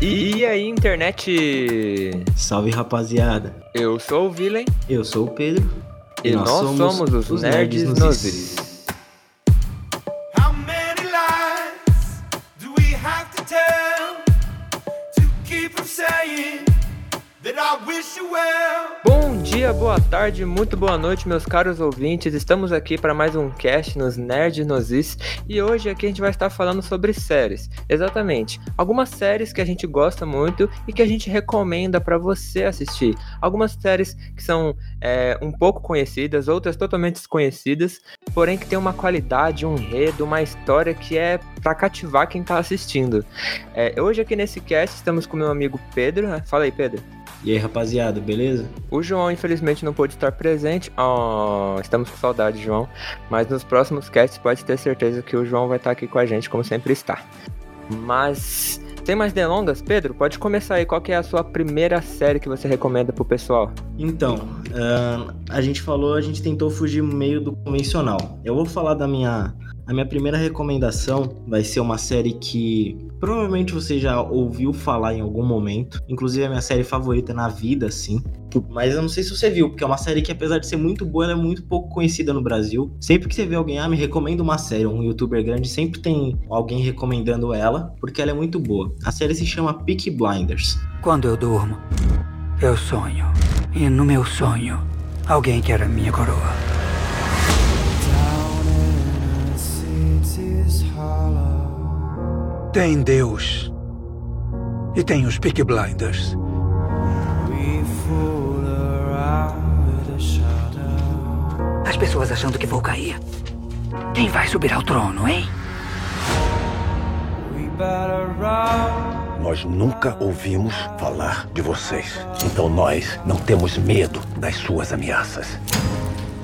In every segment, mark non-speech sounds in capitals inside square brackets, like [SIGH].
E aí, internet? Salve rapaziada, Eu sou o Villain. Eu sou o Pedro. E, nós, somos, os Nerds, nos tarde, muito boa noite, meus caros ouvintes. Estamos aqui para mais um cast nos Nerds nos Is e hoje aqui a gente vai estar falando sobre séries. Exatamente, algumas séries que a gente gosta muito e que a gente recomenda para você assistir. Algumas séries que são é, um pouco conhecidas, outras totalmente desconhecidas, porém que tem uma qualidade, um enredo, uma história que é para cativar quem tá assistindo. É, hoje aqui nesse cast estamos com meu amigo Pedro. né? Fala aí, Pedro. E aí rapaziada, beleza? O João, infelizmente, não pôde estar presente. Oh, estamos com saudade, João. Mas nos próximos casts, pode ter certeza que o João vai estar aqui com a gente, como sempre está. Mas, sem mais delongas, Pedro, pode começar aí. Qual que é a sua primeira série que você recomenda pro pessoal? Então, ahn, a gente falou, a gente tentou fugir meio do convencional. Eu vou falar da minha. A minha primeira recomendação vai ser uma série que provavelmente você já ouviu falar em algum momento. Inclusive é a minha série favorita na vida, assim. Mas eu não sei se você viu, porque é uma série que, apesar de ser muito boa, ela é muito pouco conhecida no Brasil. Sempre que você vê alguém, ah, me recomenda uma série, um youtuber grande, sempre tem alguém recomendando ela, porque ela é muito boa. A série se chama Peaky Blinders. Quando eu durmo, eu sonho. E no meu sonho, alguém quer a minha coroa. Tem Deus. E tem os Peaky Blinders. As pessoas achando que vou cair. Quem vai subir ao trono, hein? Nós nunca ouvimos falar de vocês. Então nós não temos medo das suas ameaças.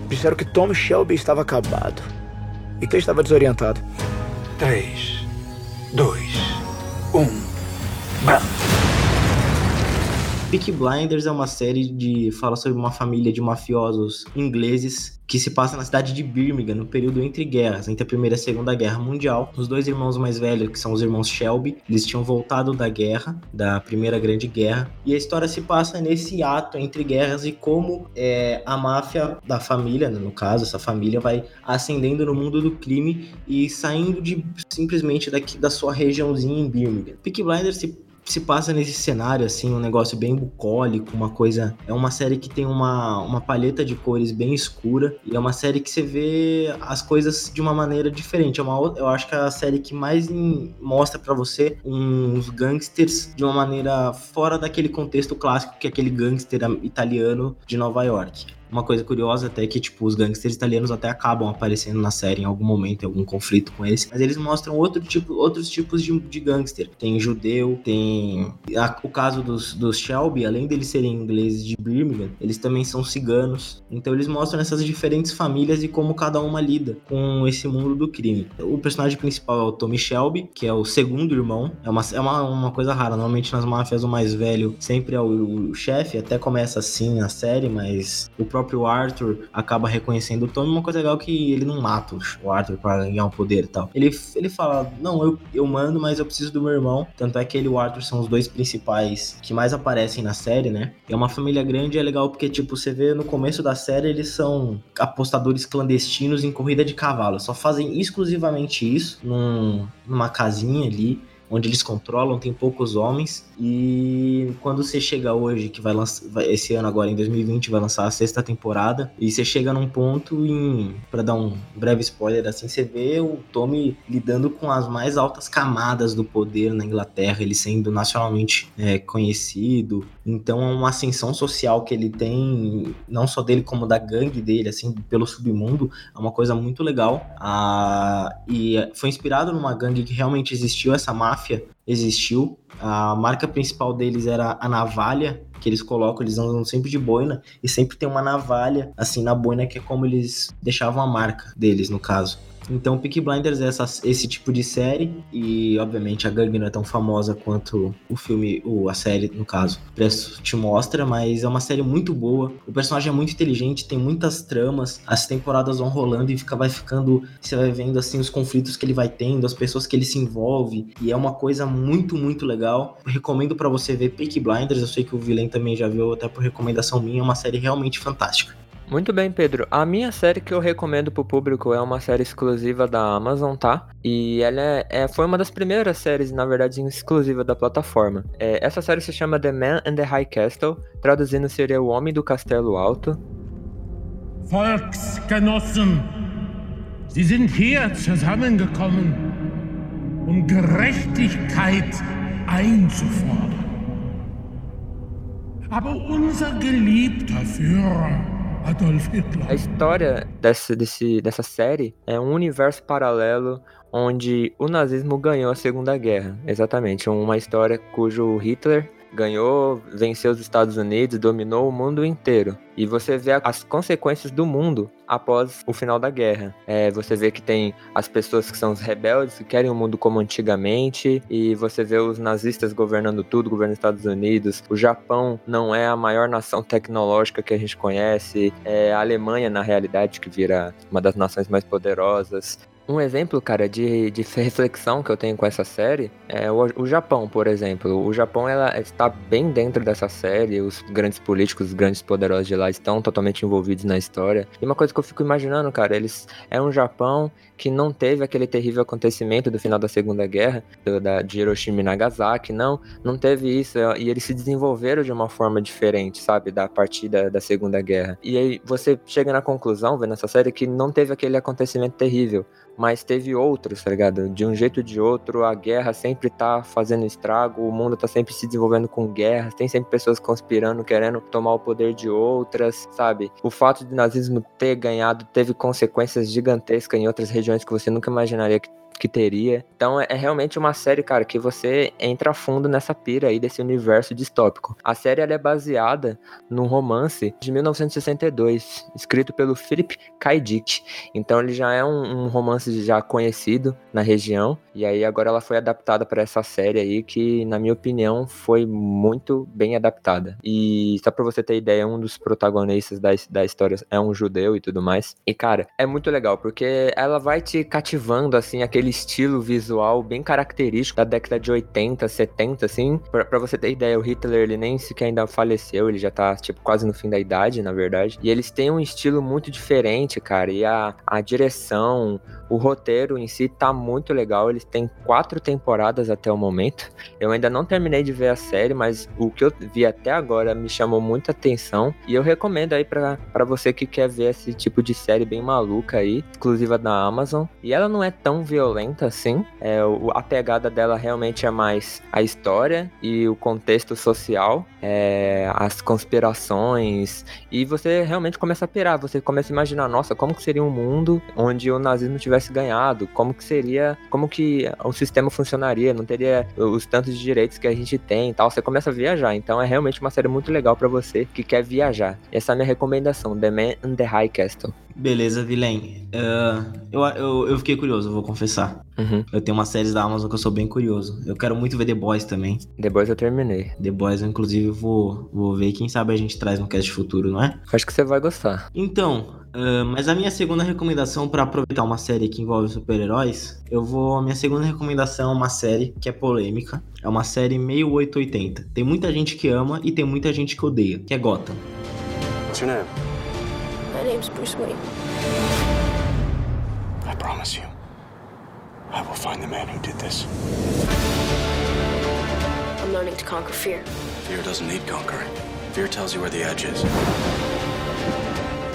Disseram que Tom Shelby estava acabado. E que ele estava desorientado. Três, dois, um. Bam! Peaky Blinders é uma série de fala sobre uma família de mafiosos ingleses que se passa na cidade de Birmingham no período entre guerras, entre a Primeira e a Segunda Guerra Mundial. Os dois irmãos mais velhos, que são os irmãos Shelby, eles tinham voltado da guerra, da Primeira Grande Guerra, e a história se passa nesse ato entre guerras e como é, a máfia da família, né, no caso, essa família vai ascendendo no mundo do crime e saindo de simplesmente daqui da sua regiãozinha em Birmingham. Peaky Blinders se se passa nesse cenário, assim, um negócio bem bucólico, uma coisa. É uma série que tem uma, uma palheta de cores bem escura. E é uma série que você vê as coisas de uma maneira diferente. É uma, eu acho que é a série que mais em- mostra pra você uns gangsters de uma maneira fora daquele contexto clássico que é aquele gangster italiano de Nova York. Uma coisa curiosa até é que, tipo, os gangsters italianos até acabam aparecendo na série em algum momento, em algum conflito com eles. Mas eles mostram outro tipo, outros tipos de, de gangster. Tem judeu, tem... a- o caso dos, dos Shelby, além deles serem ingleses de Birmingham, eles também são ciganos. Então eles mostram essas diferentes famílias e como cada uma lida com esse mundo do crime. O personagem principal é o Tommy Shelby, que é o segundo irmão. É uma, é uma, uma coisa rara. Normalmente nas máfias o mais velho sempre é o, o chefe. Até começa assim a série, mas o próprio Arthur acaba reconhecendo o Tommy. Uma coisa legal é que ele não mata o Arthur pra ganhar um poder e tal. Ele, ele fala: Não, eu, eu mando, mas eu preciso do meu irmão. Tanto é que ele e o Arthur são os dois principais que mais aparecem na série, né? É uma família grande e é legal porque, tipo, você vê no começo da série eles são apostadores clandestinos em corrida de cavalo. Só fazem exclusivamente isso num, numa casinha ali. Onde eles controlam, tem poucos homens. E quando você chega hoje, que vai lançar. Esse ano agora, em 2020, vai lançar a sexta temporada. E você chega num ponto em. Pra dar um breve spoiler assim, você vê o Tommy lidando com as mais altas camadas do poder na Inglaterra, ele sendo nacionalmente é, conhecido. Então é uma ascensão social que ele tem, não só dele, como da gangue dele, assim, pelo submundo, é uma coisa muito legal. Ah, e foi inspirado numa gangue que realmente existiu, essa máfia existiu. A marca principal deles era a navalha, que eles colocam, eles andam sempre de boina, e sempre tem uma navalha, assim, na boina, que é como eles deixavam a marca deles, no caso. Então, Peaky Blinders é essa, esse tipo de série e, obviamente, a gangue não é tão famosa quanto o filme, ou a série, no caso, te mostra, mas é uma série muito boa. O personagem é muito inteligente, tem muitas tramas, as temporadas vão rolando e fica, vai ficando, você vai vendo assim os conflitos que ele vai tendo, as pessoas que ele se envolve e é uma coisa muito, muito legal. recomendo para você ver Peaky Blinders, eu sei que o Vilen também já viu, até por recomendação minha, é uma série realmente fantástica. Muito bem, Pedro. A minha série que eu recomendo pro público é uma série exclusiva da Amazon, tá? E ela é, é foi uma das primeiras séries, na verdade, exclusiva da plataforma. É, essa série se chama The Man and the High Castle, traduzindo seria O Homem do Castelo Alto. Volksgenossen, Sie sind hier zusammengekommen, um Gerechtigkeit einzufordern. Aber unser geliebter Führer Adolf Hitler. A história dessa, desse, dessa série é um universo paralelo onde o nazismo ganhou a Segunda Guerra. Exatamente, uma história cujo Hitler ganhou, venceu os Estados Unidos, dominou o mundo inteiro. E você vê as consequências do mundo após o final da guerra. É, você vê que tem as pessoas que são os rebeldes, que querem o mundo como antigamente, e você vê os nazistas governando tudo, governando os Estados Unidos. O Japão não é a maior nação tecnológica que a gente conhece, é a Alemanha, na realidade, que vira uma das nações mais poderosas. Um exemplo, cara, de, de [LAUGHS] reflexão que eu tenho com essa série é o, o Japão, por exemplo. O Japão ela está bem dentro dessa série, os grandes políticos, os grandes poderosos de lá estão totalmente envolvidos na história. E uma coisa que eu fico imaginando, cara, eles é um Japão que não teve aquele terrível acontecimento do final da Segunda Guerra, do, da, de Hiroshima e Nagasaki, não, não teve isso. E eles se desenvolveram de uma forma diferente, sabe, da partida da Segunda Guerra. E aí você chega na conclusão, vendo essa série, que não teve aquele acontecimento terrível mas teve outros, tá ligado? De um jeito ou de outro, a guerra sempre tá fazendo estrago, o mundo tá sempre se desenvolvendo com guerras, tem sempre pessoas conspirando, querendo tomar o poder de outras, sabe? O fato de nazismo ter ganhado teve consequências gigantescas em outras regiões que você nunca imaginaria que que teria. Então é, é realmente uma série, cara, que você entra fundo nessa pira aí desse universo distópico. A série ela é baseada num romance de 1962, escrito pelo Philip K. Dick. Então ele já é um, um romance já conhecido na região e aí agora ela foi adaptada para essa série aí que, na minha opinião, foi muito bem adaptada. E só para você ter ideia, um dos protagonistas da, da história é um judeu e tudo mais. E cara, é muito legal porque ela vai te cativando assim aquele estilo visual bem característico da década de 80, 70, assim. Pra, pra, você ter ideia, o Hitler, ele nem sequer ainda faleceu, ele já tá, tipo, quase no fim da idade, na verdade. E eles têm um estilo muito diferente, cara. E a, a direção, o roteiro em si tá muito legal. Eles têm quatro temporadas até o momento. Eu ainda não terminei de ver a série, mas o que eu vi até agora me chamou muita atenção. E eu recomendo aí para você que quer ver esse tipo de série bem maluca aí, exclusiva da Amazon. E ela não é tão violenta assim. É, a pegada dela realmente é mais a história e o contexto social, é, as conspirações. E você realmente começa a pirar. Você começa a imaginar, nossa, como que seria um mundo onde o nazismo tivesse ganhado, como que seria, como que o sistema funcionaria, não teria os tantos direitos que a gente tem e tal. Você começa a viajar. Então é realmente uma série muito legal para você que quer viajar. Essa é a minha recomendação, The Man in the High Castle. Beleza, Vilém. Uh, eu, eu, eu fiquei curioso, vou confessar. Uhum. Eu tenho umas séries da Amazon que eu sou bem curioso. Eu quero muito ver The Boys também. The Boys eu terminei. The Boys eu, inclusive, vou, vou ver. Quem sabe a gente traz no cast futuro, não é? Acho que você vai gostar. Então, uh, mas a minha segunda recomendação para aproveitar uma série que envolve super-heróis, eu vou. A minha segunda recomendação é uma série que é polêmica. É uma série meio 880. Tem muita gente que ama e tem muita gente que odeia, que é Gotham. What's your name? My name's Bruce Wayne. I promise you, I will find the man who did this. I'm learning to conquer fear. Fear doesn't need conquering. Fear tells you where the edge is.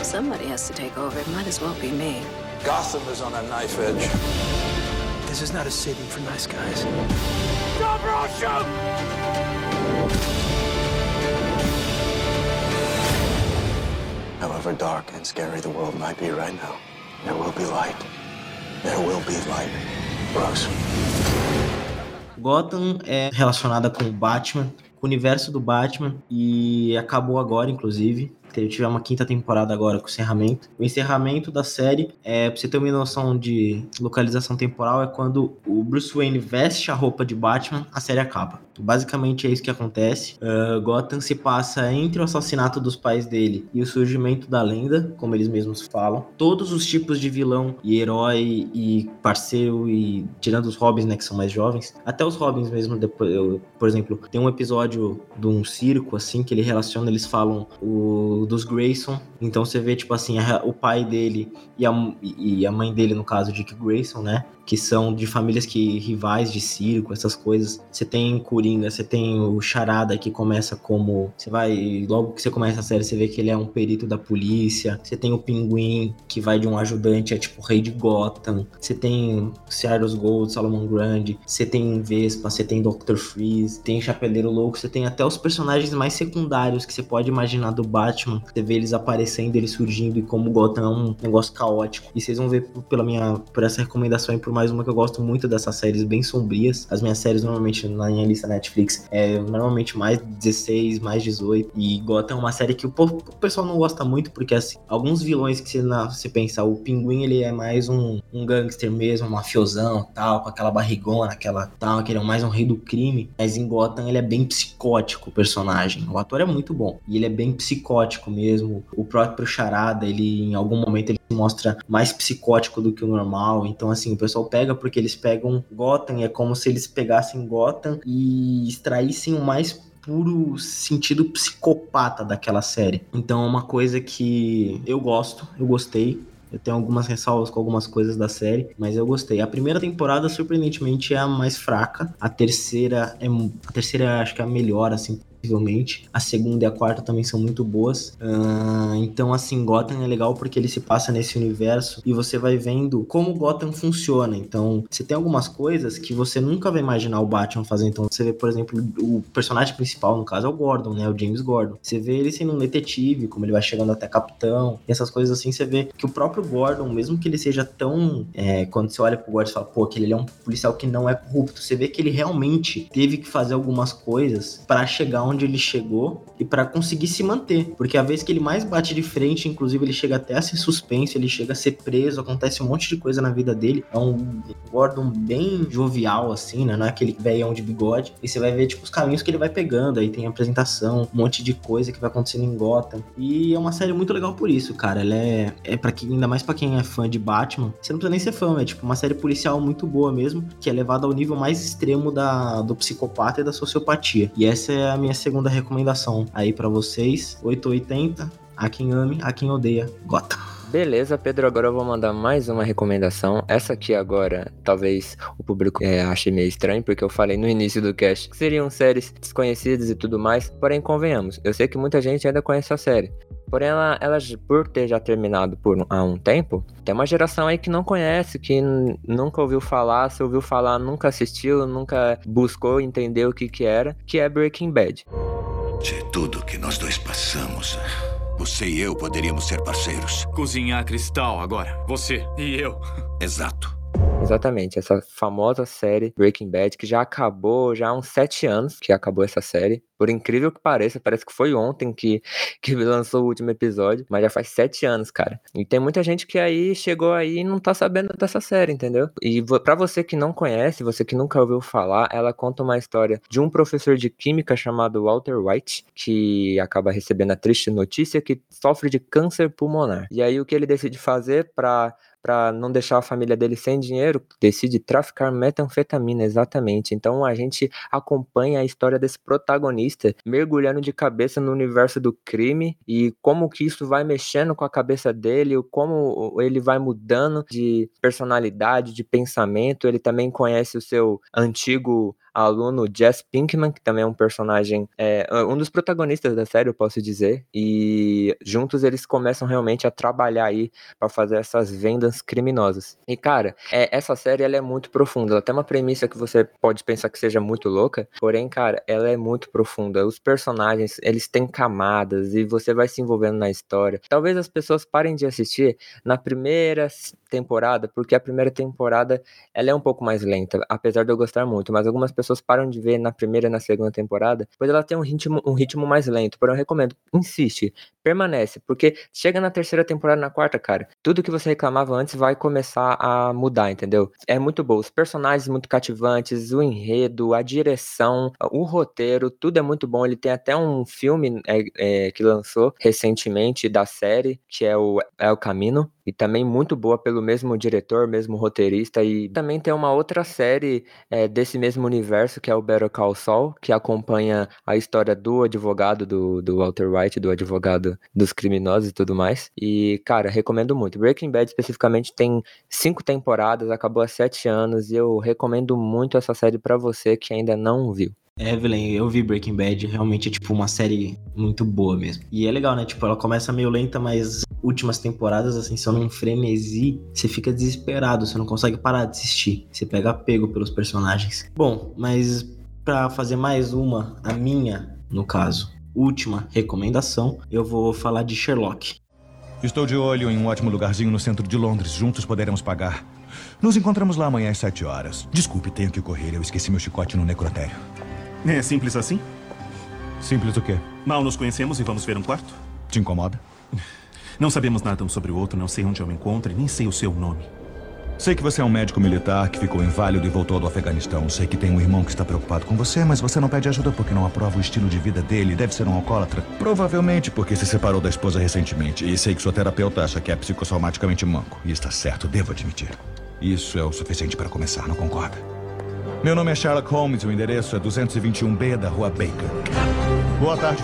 Somebody has to take over. It might as well be me. Gotham is on a knife edge. This is not a city for nice guys. Stop or I'll shoot! However dark and scary the world might be right now, there will be light. There will be light. Bruce. Gotham é relacionada com o Batman, com o universo do Batman, e acabou agora, inclusive. Teve tiver uma quinta temporada agora com o encerramento. O encerramento da série, é, pra você ter uma noção de localização temporal, é quando o Bruce Wayne veste a roupa de Batman, a série acaba. Basicamente é isso que acontece. Uh, Gotham se passa entre o assassinato dos pais dele e o surgimento da lenda, como eles mesmos falam. Todos os tipos de vilão e herói e parceiro e tirando os Robins, né, que são mais jovens, até os Robins mesmo depois, eu, por exemplo, tem um episódio de um circo assim que ele relaciona, eles falam o dos Grayson. Então você vê tipo assim, a, o pai dele e a, e a mãe dele no caso Dick Grayson, né? Que são de famílias que rivais de circo, essas coisas. Você tem Coringa, você tem o Charada que começa como, você vai, logo que você começa a série, você vê que ele é um perito da polícia. Você tem o Pinguim que vai de um ajudante é tipo rei de Gotham. Você tem Cyrus Gold, Solomon Grande, você tem Vespa, você tem Dr. Freeze, tem Chapeleiro Louco, você tem até os personagens mais secundários que você pode imaginar do Batman. Você vê eles aparecendo, eles surgindo e como Gotham é um negócio caótico. E vocês vão ver pela minha por essa recomendação e por mais uma que eu gosto muito dessas séries bem sombrias. As minhas séries normalmente na minha lista Netflix é normalmente mais 16, mais 18. E Gotham é uma série que o, o pessoal não gosta muito, porque assim, alguns vilões que você, na, você pensa, o Pinguim ele é mais um, um gangster mesmo, um mafiosão tal, com aquela barrigona, aquela tal, que ele é mais um rei do crime. Mas em Gotham ele é bem psicótico o personagem. O ator é muito bom. E ele é bem psicótico mesmo. O próprio Charada, ele em algum momento ele mostra mais psicótico do que o normal. Então, assim, o pessoal pega porque eles pegam Gotham, é como se eles pegassem Gotham e extraíssem o mais puro sentido psicopata daquela série. Então é uma coisa que eu gosto, eu gostei. Eu tenho algumas ressalvas com algumas coisas da série, mas eu gostei. A primeira temporada, surpreendentemente, é a mais fraca. A terceira é a terceira acho que é a melhor, assim, possivelmente. A segunda e a quarta também são muito boas. Uh, então, assim, Gotham é legal porque ele se passa nesse universo e você vai vendo como Gotham funciona. Então, você tem algumas coisas que você nunca vai imaginar o Batman fazer. Então, você vê, por exemplo, o personagem principal, no caso, é o Gordon, né? O James Gordon. Você vê ele sendo um detetive, como ele vai chegando até capitão, e essas coisas assim, você vê que o próprio Gordon, mesmo que ele seja tão. É, quando você olha pro Gordon e fala, pô, que ele é um policial que não é corrupto, você vê que ele realmente teve que fazer algumas coisas para chegar onde ele chegou e para conseguir se manter. Porque a vez que ele mais bate de frente, inclusive ele chega até a ser suspenso, ele chega a ser preso, acontece um monte de coisa na vida dele. É um Gordon bem jovial, assim, né? Não é aquele velhão de bigode. E você vai ver, tipo, os caminhos que ele vai pegando. Aí tem apresentação, um monte de coisa que vai acontecendo em Gotham. E é uma série muito legal por isso, cara. Ela é, é para quem, ainda mais para quem é fã de Batman. Você não precisa nem ser fã, é tipo uma série policial muito boa mesmo, que é levada ao nível mais extremo da, do psicopata e da sociopatia. E essa é a minha segunda recomendação aí para vocês. 880, a quem ame, a quem odeia, Gotham. Beleza, Pedro, agora eu vou mandar mais uma recomendação. Essa aqui agora, talvez o público é, ache meio estranho, porque eu falei no início do cast que seriam séries desconhecidas e tudo mais. Porém, convenhamos, eu sei que muita gente ainda conhece a série. Porém, ela, ela por ter já terminado por há um tempo, tem uma geração aí que não conhece, que nunca ouviu falar, se ouviu falar, nunca assistiu, nunca buscou entender o que que era, que é Breaking Bad. De tudo que nós dois passamos, você e eu poderíamos ser parceiros. Cozinhar cristal agora. Você e eu. Exato. Exatamente, essa famosa série Breaking Bad, que já acabou já há uns sete anos que acabou essa série. Por incrível que pareça, parece que foi ontem que, [LAUGHS] que lançou o último episódio, mas já faz sete anos, cara. E tem muita gente que aí chegou aí e não tá sabendo dessa série, entendeu? E para você que não conhece, você que nunca ouviu falar, ela conta uma história de um professor de química chamado Walter White, que acaba recebendo a triste notícia que sofre de câncer pulmonar. E aí o que ele decide fazer para para não deixar a família dele sem dinheiro, decide traficar metanfetamina, exatamente. Então a gente acompanha a história desse protagonista mergulhando de cabeça no universo do crime e como que isso vai mexendo com a cabeça dele, como ele vai mudando de personalidade, de pensamento. Ele também conhece o seu antigo aluno Jess Pinkman, que também é um personagem, é, um dos protagonistas da série, eu posso dizer, e juntos eles começam realmente a trabalhar aí para fazer essas vendas criminosas. E cara, é, essa série ela é muito profunda, ela tem uma premissa que você pode pensar que seja muito louca, porém, cara, ela é muito profunda. Os personagens, eles têm camadas e você vai se envolvendo na história. Talvez as pessoas parem de assistir na primeira temporada, porque a primeira temporada ela é um pouco mais lenta, apesar de eu gostar muito, mas algumas pessoas pessoas param de ver na primeira e na segunda temporada, pois ela tem um ritmo, um ritmo mais lento. Porém, eu recomendo, insiste, permanece, porque chega na terceira temporada, na quarta, cara, tudo que você reclamava antes vai começar a mudar, entendeu? É muito bom. Os personagens muito cativantes, o enredo, a direção, o roteiro, tudo é muito bom. Ele tem até um filme é, é, que lançou recentemente da série, que é o El Camino, e também muito boa pelo mesmo diretor, mesmo roteirista. E também tem uma outra série é, desse mesmo universo, que é o Better Call Saul, que acompanha a história do advogado, do, do Walter White, do advogado dos criminosos e tudo mais. E, cara, recomendo muito. Breaking Bad, especificamente, tem cinco temporadas, acabou há sete anos, e eu recomendo muito essa série para você que ainda não viu. Evelyn, eu vi Breaking Bad, realmente é tipo uma série muito boa mesmo. E é legal, né? Tipo, ela começa meio lenta, mas últimas temporadas, assim, são num frenesi, você fica desesperado, você não consegue parar de assistir. Você pega apego pelos personagens. Bom, mas para fazer mais uma, a minha, no caso, última recomendação, eu vou falar de Sherlock. Estou de olho em um ótimo lugarzinho no centro de Londres. Juntos poderemos pagar. Nos encontramos lá amanhã às sete horas. Desculpe, tenho que correr. Eu esqueci meu chicote no necrotério. É simples assim? Simples o quê? Mal nos conhecemos e vamos ver um quarto? Te incomoda? [LAUGHS] Não sabemos nada um sobre o outro, não sei onde eu me encontro e nem sei o seu nome. Sei que você é um médico militar que ficou inválido e voltou do Afeganistão. Sei que tem um irmão que está preocupado com você, mas você não pede ajuda porque não aprova o estilo de vida dele. Deve ser um alcoólatra. Provavelmente porque se separou da esposa recentemente. E sei que sua terapeuta acha que é psicossomaticamente manco. E está certo, devo admitir. Isso é o suficiente para começar, não concorda? Meu nome é Sherlock Holmes e o endereço é 221B da Rua Baker. Boa tarde.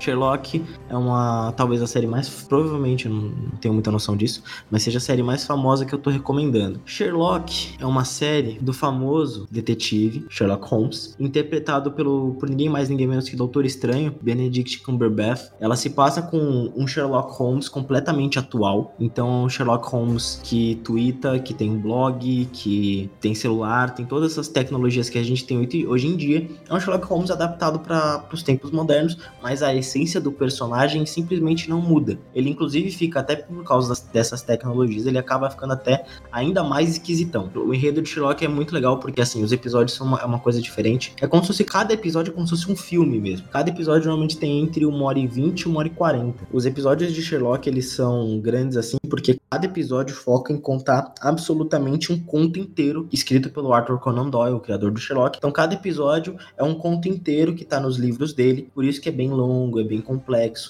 Sherlock é uma, talvez a série mais, provavelmente, não tenho muita noção disso, mas seja a série mais famosa que eu tô recomendando. Sherlock é uma série do famoso detetive Sherlock Holmes, interpretado pelo, por ninguém mais, ninguém menos que Doutor Estranho, Benedict Cumberbatch. Ela se passa com um Sherlock Holmes completamente atual, então um Sherlock Holmes que twitta, que tem blog, que tem celular, tem todas essas tecnologias que a gente tem hoje em dia. É um Sherlock Holmes adaptado para os tempos modernos, mas a essência do personagem simplesmente não muda. Ele, inclusive, fica até por causa dessas tecnologias, ele acaba ficando até ainda mais esquisitão. O enredo de Sherlock é muito legal porque, assim, os episódios são uma, é uma coisa diferente. É como se fosse cada episódio como se fosse um filme mesmo. Cada episódio normalmente tem entre uma hora e vinte e uma hora e quarenta. Os episódios de Sherlock, eles são grandes assim porque cada episódio foca em contar absolutamente um conto inteiro escrito pelo Arthur Conan Doyle, o criador do Sherlock. Então, cada episódio é um conto inteiro que tá nos livros dele, por isso que é bem longo, é bem complexo.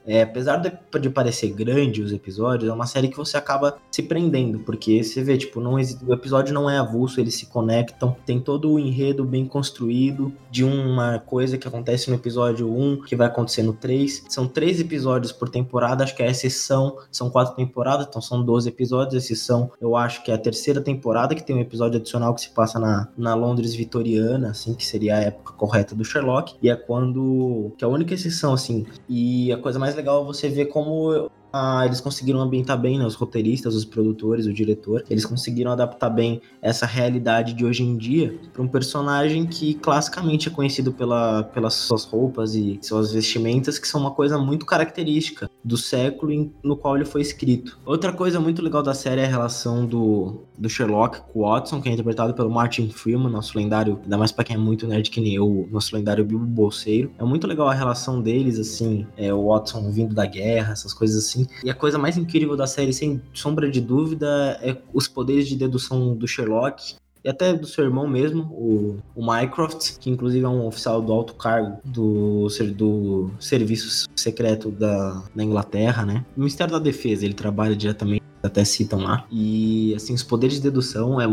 É, apesar de, de, parecer grande os episódios, é uma série que você acaba se prendendo, porque você vê, tipo, não o episódio não é avulso, eles se conectam, tem todo o enredo bem construído de uma coisa que acontece no episódio 1 que vai acontecer no 3. São três episódios por temporada, acho que é a exceção, são quatro temporadas, então são 12 episódios, a exceção eu acho que é a terceira temporada, que tem um episódio adicional que se passa na, na Londres vitoriana, assim, que seria a época correta do Sherlock, e é quando, que é a única exceção, assim, e a coisa mais mais legal você ver como ah, eles conseguiram ambientar bem, né, os roteiristas, os produtores, o diretor, eles conseguiram adaptar bem essa realidade de hoje em dia para um personagem que classicamente é conhecido pela, pelas suas roupas e suas vestimentas, que são uma coisa muito característica do século em, no qual ele foi escrito. Outra coisa muito legal da série é a relação do, do Sherlock com Watson, que é interpretado pelo Martin Freeman, nosso lendário, ainda mais para quem é muito nerd que nem eu, nosso lendário Bilbo Bolseiro. É muito legal a relação deles, assim, é, o Watson vindo da guerra, essas coisas assim. E a coisa mais incrível da série, sem sombra de dúvida, é os poderes de dedução do Sherlock. E até do seu irmão mesmo, o, o Mycroft, que inclusive é um oficial do alto cargo do, do serviço secreto da, da Inglaterra, né? O Ministério da Defesa, ele trabalha diretamente, até citam lá. E, assim, os poderes de dedução é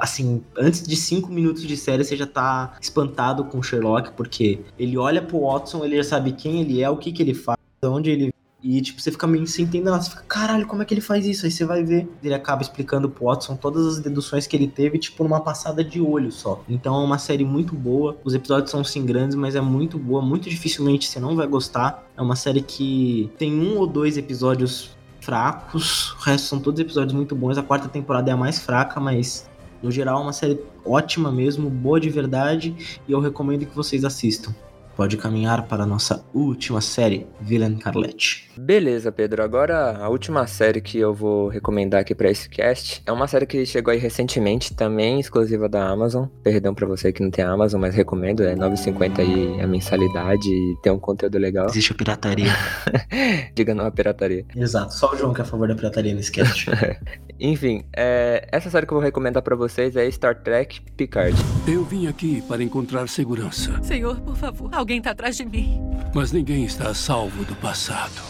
assim, antes de cinco minutos de série você já tá espantado com o Sherlock, porque ele olha pro Watson, ele já sabe quem ele é, o que que ele faz, onde ele e, tipo, você fica meio sem entender. Você fica, caralho, como é que ele faz isso? Aí você vai ver. Ele acaba explicando pro Watson todas as deduções que ele teve, tipo, numa passada de olho só. Então é uma série muito boa. Os episódios são sim grandes, mas é muito boa. Muito dificilmente você não vai gostar. É uma série que tem um ou dois episódios fracos. O resto são todos episódios muito bons. A quarta temporada é a mais fraca, mas no geral é uma série ótima mesmo, boa de verdade. E eu recomendo que vocês assistam. Pode caminhar para a nossa última série, Villain Carlette. Beleza, Pedro. Agora a última série que eu vou recomendar aqui para esse cast é uma série que chegou aí recentemente, também exclusiva da Amazon. Perdão para você que não tem Amazon, mas recomendo, é 9,50 aí a mensalidade e tem um conteúdo legal. Existe a pirataria. [LAUGHS] Diga não a pirataria. Exato, só o João que é a favor da pirataria nesse cast. [LAUGHS] Enfim, é, essa série que eu vou recomendar para vocês é Star Trek Picard. Eu vim aqui para encontrar segurança. Senhor, por favor, alguém tá atrás de mim. Mas ninguém está a salvo do passado.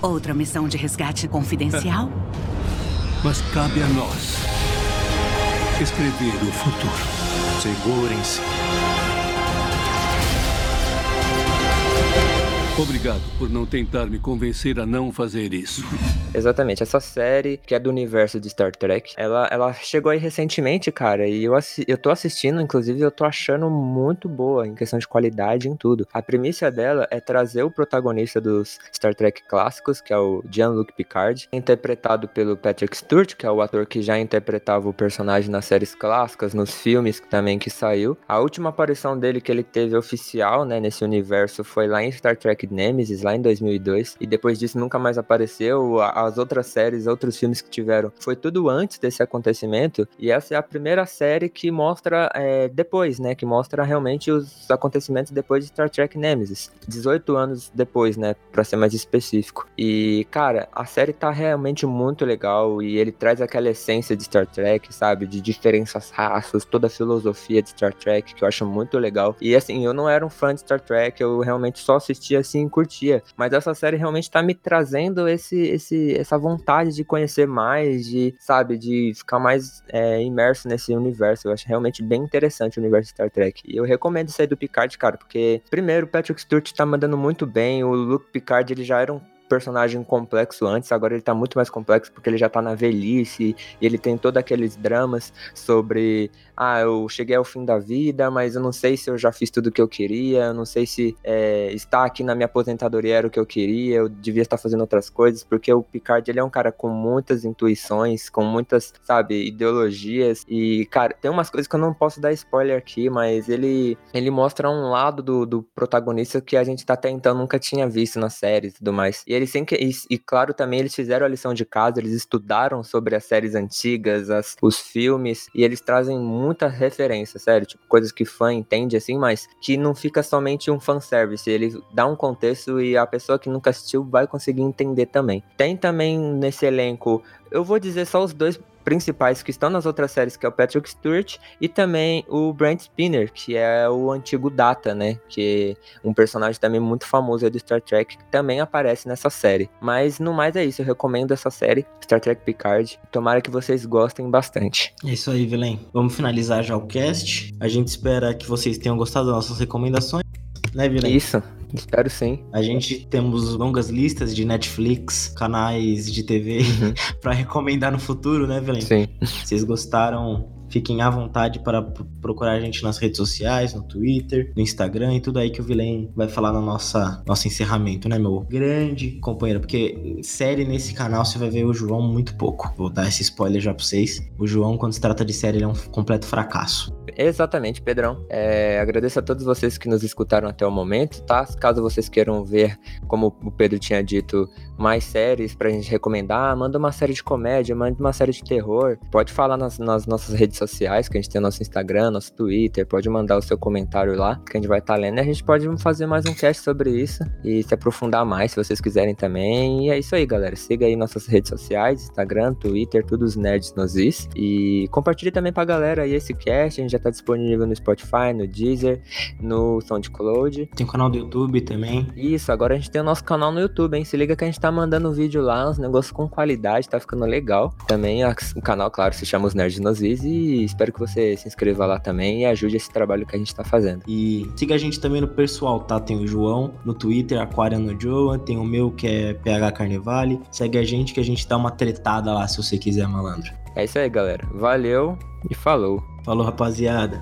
Outra missão de resgate confidencial? [LAUGHS] Mas cabe a nós escrever o futuro. Segurem-se. Obrigado por não tentar me convencer a não fazer isso. Exatamente, essa série que é do universo de Star Trek, ela, ela chegou aí recentemente, cara, e eu, eu tô assistindo, inclusive eu tô achando muito boa em questão de qualidade em tudo. A premissa dela é trazer o protagonista dos Star Trek clássicos, que é o Jean-Luc Picard, interpretado pelo Patrick Stewart, que é o ator que já interpretava o personagem nas séries clássicas, nos filmes também que saiu. A última aparição dele que ele teve oficial, né, nesse universo foi lá em Star Trek Nemesis, lá em 2002, e depois disso nunca mais apareceu. As outras séries, outros filmes que tiveram, foi tudo antes desse acontecimento, e essa é a primeira série que mostra é, depois, né, que mostra realmente os acontecimentos depois de Star Trek Nemesis, 18 anos depois, né, pra ser mais específico. E, cara, a série tá realmente muito legal, e ele traz aquela essência de Star Trek, sabe, de diferenças raças, toda a filosofia de Star Trek, que eu acho muito legal. E, assim, eu não era um fã de Star Trek, eu realmente só assistia, assim, curtia. Mas essa série realmente tá me trazendo esse, esse, essa vontade de conhecer mais, de, sabe, de ficar mais é, imerso nesse universo. Eu acho realmente bem interessante o universo Star Trek. E eu recomendo aí do Picard, cara, porque, primeiro, o Patrick Stewart tá mandando muito bem, o Luke Picard, ele já era um personagem complexo antes, agora ele tá muito mais complexo porque ele já tá na velhice e ele tem todos aqueles dramas sobre ah, eu cheguei ao fim da vida, mas eu não sei se eu já fiz tudo o que eu queria, eu não sei se é, estar aqui na minha aposentadoria era o que eu queria, eu devia estar fazendo outras coisas, porque o Picard ele é um cara com muitas intuições, com muitas, sabe, ideologias e, cara, tem umas coisas que eu não posso dar spoiler aqui, mas ele, ele mostra um lado do, do protagonista que a gente tá até então nunca tinha visto na série e tudo mais. E eles sem que, e, e, claro, também eles fizeram a lição de casa, eles estudaram sobre as séries antigas, as, os filmes, e eles trazem muita referência, sério, tipo, coisas que fã entende assim, mas que não fica somente um fanservice, ele dá um contexto e a pessoa que nunca assistiu vai conseguir entender também. Tem também nesse elenco, eu vou dizer só os dois principais que estão nas outras séries, que é o Patrick Stewart e também o Brent Spinner, que é o antigo Data, né? Que é um personagem também muito famoso do Star Trek, que também aparece nessa série. Mas no mais é isso, eu recomendo essa série, Star Trek Picard. Tomara que vocês gostem bastante. É isso aí, Vilém. Vamos finalizar já o cast. A gente espera que vocês tenham gostado das nossas recomendações. Né, Vilém? Isso. Espero sim. A gente temos longas listas de Netflix, canais de TV uhum. [LAUGHS] para recomendar no futuro, né, Velém? Sim. Vocês gostaram? Fiquem à vontade para procurar a gente nas redes sociais, no Twitter, no Instagram e tudo aí que o Vilém vai falar no nossa, nosso encerramento, né, meu grande companheiro? Porque série nesse canal você vai ver o João muito pouco. Vou dar esse spoiler já pra vocês. O João, quando se trata de série, ele é um completo fracasso. Exatamente, Pedrão. É, agradeço a todos vocês que nos escutaram até o momento, tá? Caso vocês queiram ver, como o Pedro tinha dito, mais séries pra gente recomendar, manda uma série de comédia, manda uma série de terror. Pode falar nas, nas nossas redes sociais, que a gente tem nosso Instagram, nosso Twitter, pode mandar o seu comentário lá, que a gente vai estar tá lendo. E a gente pode fazer mais um cast sobre isso e se aprofundar mais, se vocês quiserem também. E é isso aí, galera. Siga aí nossas redes sociais, Instagram, Twitter, tudo os nerds nos is. E compartilhe também pra galera aí esse cast. A gente já tá disponível no Spotify, no Deezer, no SoundCloud. Tem o canal do YouTube também. Isso, agora a gente tem o nosso canal no YouTube, hein? Se liga que a gente tá mandando vídeo lá, uns negócios com qualidade, tá ficando legal. Também o canal, claro, se chama Os Nerds Nozis e espero que você se inscreva lá também e ajude esse trabalho que a gente tá fazendo. E siga a gente também no pessoal, tá? Tem o João no Twitter, Aquário no Joan, tem o meu que é PH Carnevale. Segue a gente que a gente dá uma tretada lá se você quiser, malandro. É isso aí, galera. Valeu e falou. Falou, rapaziada.